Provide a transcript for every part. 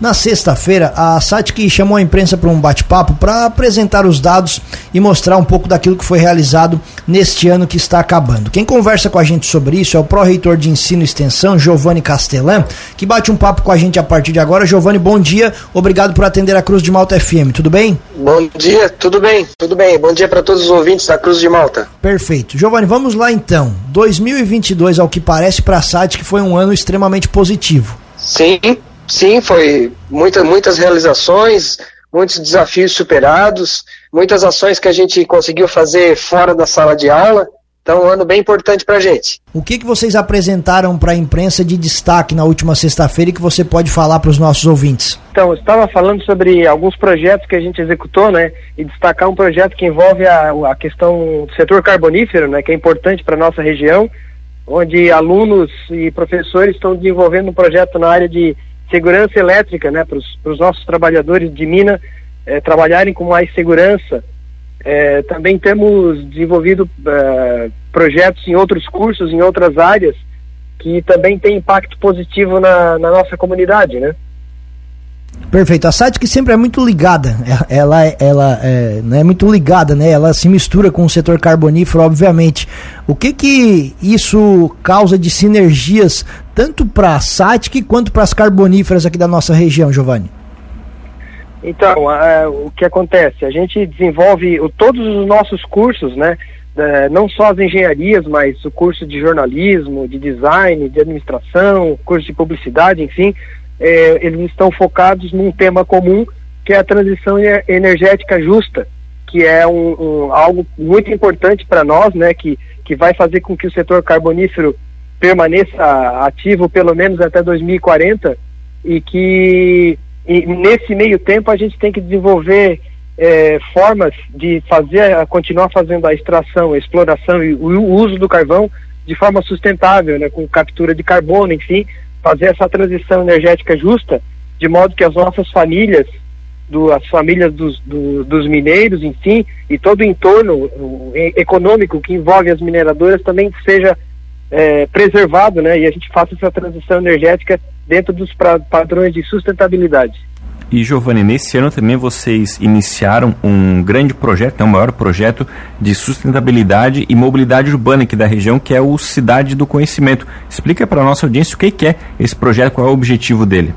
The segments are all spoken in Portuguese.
Na sexta-feira, a SATIC chamou a imprensa para um bate-papo para apresentar os dados e mostrar um pouco daquilo que foi realizado neste ano que está acabando. Quem conversa com a gente sobre isso é o pró-reitor de ensino e extensão, Giovanni Castellan, que bate um papo com a gente a partir de agora. Giovanni, bom dia. Obrigado por atender a Cruz de Malta FM. Tudo bem? Bom dia, tudo bem, tudo bem. Bom dia para todos os ouvintes da Cruz de Malta. Perfeito. Giovanni, vamos lá então. 2022, ao que parece para a SATIC, foi um ano extremamente positivo. Sim, sim, foi muita, muitas realizações, muitos desafios superados, muitas ações que a gente conseguiu fazer fora da sala de aula. Então, um ano bem importante para a gente. O que, que vocês apresentaram para a imprensa de destaque na última sexta-feira e que você pode falar para os nossos ouvintes? Então, eu estava falando sobre alguns projetos que a gente executou, né? E destacar um projeto que envolve a, a questão do setor carbonífero, né? Que é importante para a nossa região, onde alunos e professores estão desenvolvendo um projeto na área de segurança elétrica, né? Para os nossos trabalhadores de mina eh, trabalharem com mais segurança é, também temos desenvolvido é, projetos em outros cursos, em outras áreas, que também tem impacto positivo na, na nossa comunidade, né? Perfeito. A SATIC sempre é muito ligada, é, ela, ela é, não é muito ligada, né? Ela se mistura com o setor carbonífero, obviamente. O que que isso causa de sinergias tanto para a SATIC quanto para as carboníferas aqui da nossa região, Giovanni? Então, o que acontece? A gente desenvolve o, todos os nossos cursos, né? não só as engenharias, mas o curso de jornalismo, de design, de administração, curso de publicidade, enfim, é, eles estão focados num tema comum que é a transição energética justa, que é um, um algo muito importante para nós, né? Que, que vai fazer com que o setor carbonífero permaneça ativo pelo menos até 2040 e que e nesse meio tempo a gente tem que desenvolver é, formas de fazer, continuar fazendo a extração, a exploração e o uso do carvão de forma sustentável, né, com captura de carbono, enfim, fazer essa transição energética justa, de modo que as nossas famílias, do, as famílias dos, do, dos mineiros, enfim, e todo o entorno econômico que envolve as mineradoras também seja é, preservado, né, e a gente faça essa transição energética dentro dos padrões de sustentabilidade. E Giovanni, nesse ano também vocês iniciaram um grande projeto, é o maior projeto de sustentabilidade e mobilidade urbana aqui da região, que é o Cidade do Conhecimento. Explica para a nossa audiência o que é esse projeto, qual é o objetivo dele.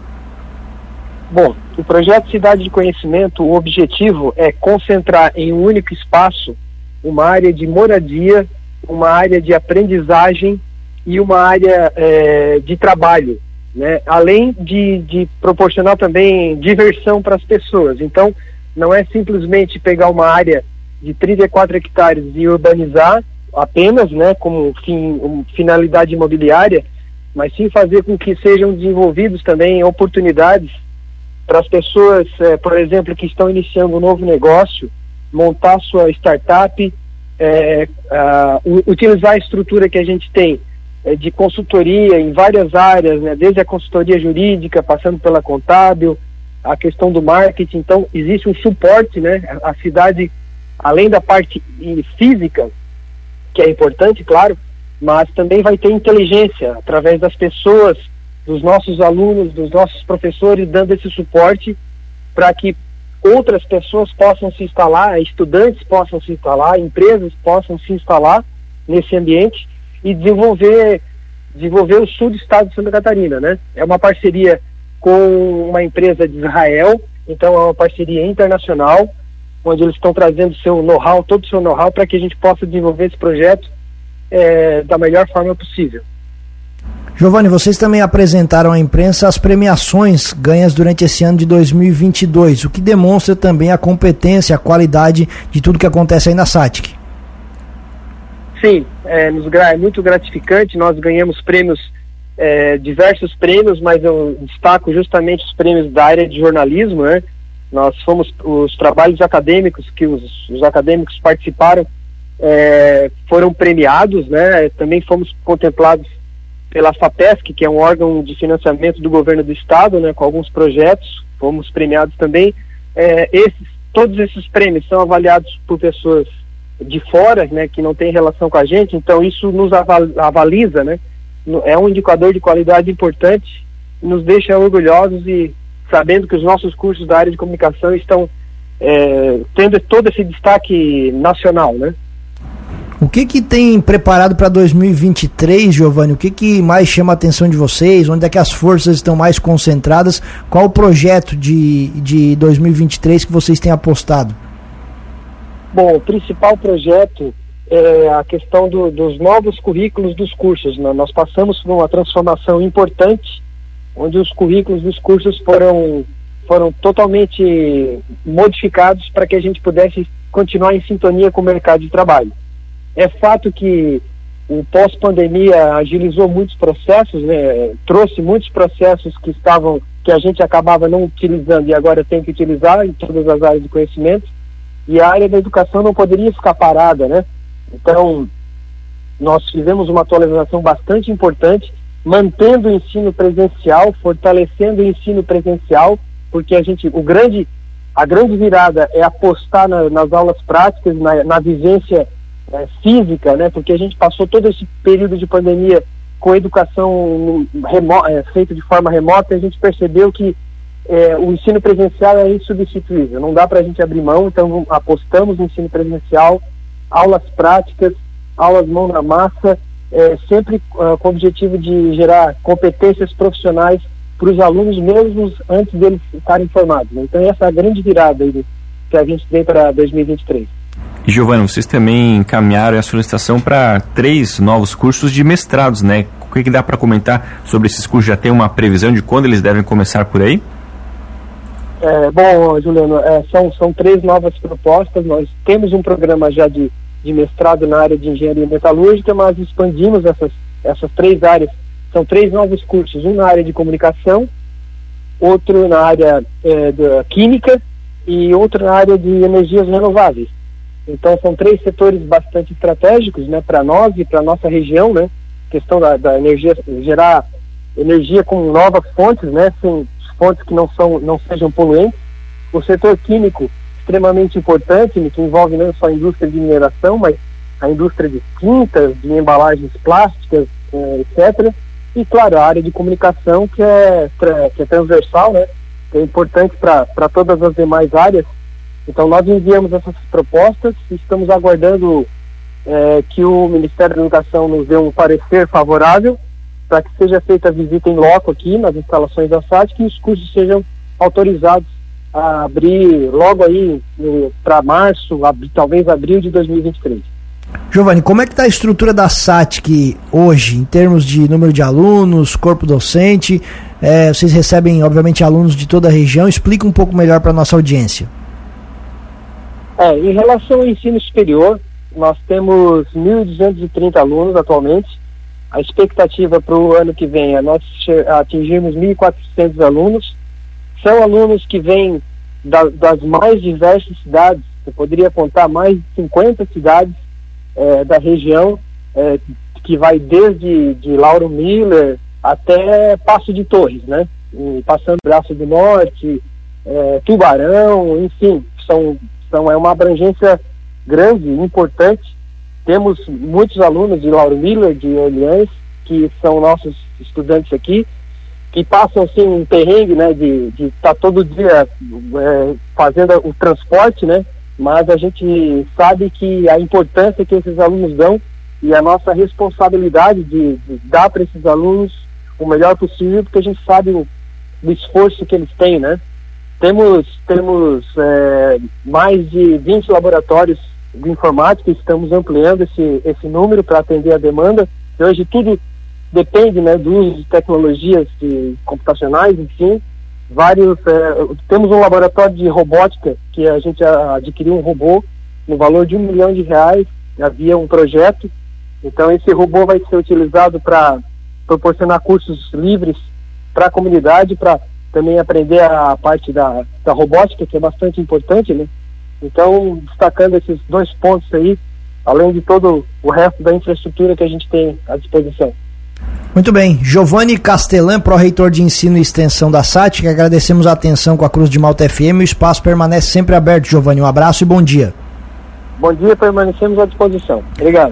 Bom, o projeto Cidade de Conhecimento, o objetivo é concentrar em um único espaço uma área de moradia, uma área de aprendizagem e uma área é, de trabalho né? além de, de proporcionar também diversão para as pessoas. Então, não é simplesmente pegar uma área de 34 hectares e urbanizar apenas, né, como fim, um, finalidade imobiliária, mas sim fazer com que sejam desenvolvidos também oportunidades para as pessoas, é, por exemplo, que estão iniciando um novo negócio, montar sua startup, é, utilizar a estrutura que a gente tem é, de consultoria em várias áreas, né, desde a consultoria jurídica, passando pela contábil, a questão do marketing. Então, existe um suporte, né? A cidade, além da parte física, que é importante, claro, mas também vai ter inteligência através das pessoas, dos nossos alunos, dos nossos professores, dando esse suporte para que outras pessoas possam se instalar, estudantes possam se instalar, empresas possam se instalar nesse ambiente e desenvolver, desenvolver o sul do estado de Santa Catarina, né? É uma parceria com uma empresa de Israel, então é uma parceria internacional, onde eles estão trazendo seu know-how, todo o seu know-how, para que a gente possa desenvolver esse projeto é, da melhor forma possível. Giovanni, vocês também apresentaram à imprensa as premiações ganhas durante esse ano de 2022, o que demonstra também a competência, a qualidade de tudo que acontece aí na SATIC. Sim, é, é muito gratificante. Nós ganhamos prêmios, é, diversos prêmios, mas eu destaco justamente os prêmios da área de jornalismo. Né? Nós fomos os trabalhos acadêmicos que os, os acadêmicos participaram é, foram premiados, né? Também fomos contemplados pela FAPESC, que é um órgão de financiamento do governo do estado, né? Com alguns projetos, fomos premiados também. É, esses, todos esses prêmios são avaliados por pessoas de fora, né, que não tem relação com a gente, então isso nos avaliza, né, é um indicador de qualidade importante, nos deixa orgulhosos e, sabendo que os nossos cursos da área de comunicação estão é, tendo todo esse destaque nacional, né? O que que tem preparado para 2023, Giovanni? O que que mais chama a atenção de vocês? Onde é que as forças estão mais concentradas? Qual o projeto de, de 2023 que vocês têm apostado? Bom, o principal projeto é a questão do, dos novos currículos dos cursos. Né? Nós passamos por uma transformação importante, onde os currículos dos cursos foram, foram totalmente modificados para que a gente pudesse continuar em sintonia com o mercado de trabalho. É fato que o pós-pandemia agilizou muitos processos, né? trouxe muitos processos que estavam que a gente acabava não utilizando e agora tem que utilizar em todas as áreas de conhecimento. E a área da educação não poderia ficar parada, né? Então, nós fizemos uma atualização bastante importante, mantendo o ensino presencial, fortalecendo o ensino presencial, porque a gente, o grande, a grande virada é apostar na, nas aulas práticas, na, na vivência é, física, né? Porque a gente passou todo esse período de pandemia com educação remo, é, feita de forma remota, a gente percebeu que é, o ensino presencial é insubstituível. Não dá para a gente abrir mão, então apostamos no ensino presencial, aulas práticas, aulas mão na massa, é, sempre uh, com o objetivo de gerar competências profissionais para os alunos mesmos antes deles estarem formados. Né? Então essa é a grande virada aí que a gente tem para 2023. E vocês também encaminharam a solicitação para três novos cursos de mestrados, né? O que, que dá para comentar sobre esses cursos? Já tem uma previsão de quando eles devem começar por aí? É, bom, Juliano, é, são, são três novas propostas. Nós temos um programa já de, de mestrado na área de engenharia metalúrgica, mas expandimos essas, essas três áreas. São três novos cursos, um na área de comunicação, outro na área é, da química e outro na área de energias renováveis. Então são três setores bastante estratégicos, né, para nós e para nossa região, né, questão da, da, energia gerar energia com novas fontes, né, sem fontes que não são não sejam poluentes. O setor químico extremamente importante, que envolve não só a indústria de mineração, mas a indústria de tintas, de embalagens plásticas, eh, etc. E claro, a área de comunicação que é que é transversal, né, que é importante para todas as demais áreas então nós enviamos essas propostas e estamos aguardando é, que o Ministério da Educação nos dê um parecer favorável para que seja feita a visita em loco aqui nas instalações da SAT que os cursos sejam autorizados a abrir logo aí para março, ab talvez abril de 2023. Giovanni, como é que está a estrutura da SATIC hoje, em termos de número de alunos, corpo docente? É, vocês recebem, obviamente, alunos de toda a região. Explica um pouco melhor para a nossa audiência. É, em relação ao ensino superior, nós temos 1.230 alunos atualmente. A expectativa para o ano que vem é nós atingirmos 1.400 alunos. São alunos que vêm da, das mais diversas cidades. Eu poderia contar mais de 50 cidades é, da região, é, que vai desde de Lauro Miller até Passo de Torres, né? E passando Braço do Norte, é, Tubarão, enfim, são então é uma abrangência grande, importante. Temos muitos alunos de Lauro Miller, de Orleans, que são nossos estudantes aqui, que passam assim um perrengue, né, de estar tá todo dia é, fazendo o transporte, né, mas a gente sabe que a importância que esses alunos dão e a nossa responsabilidade de, de dar para esses alunos o melhor possível, porque a gente sabe o, o esforço que eles têm, né. Temos, temos é, mais de 20 laboratórios de informática, estamos ampliando esse, esse número para atender a demanda. Hoje tudo depende né, do uso de tecnologias de computacionais, enfim. Vários, é, temos um laboratório de robótica que a gente adquiriu um robô no valor de um milhão de reais. Havia um projeto, então esse robô vai ser utilizado para proporcionar cursos livres para a comunidade, para também aprender a parte da, da robótica, que é bastante importante, né? Então, destacando esses dois pontos aí, além de todo o resto da infraestrutura que a gente tem à disposição. Muito bem. Giovanni Castellan, pró-reitor de ensino e extensão da SAT, agradecemos a atenção com a Cruz de Malta FM. O espaço permanece sempre aberto, Giovanni. Um abraço e bom dia. Bom dia, permanecemos à disposição. Obrigado.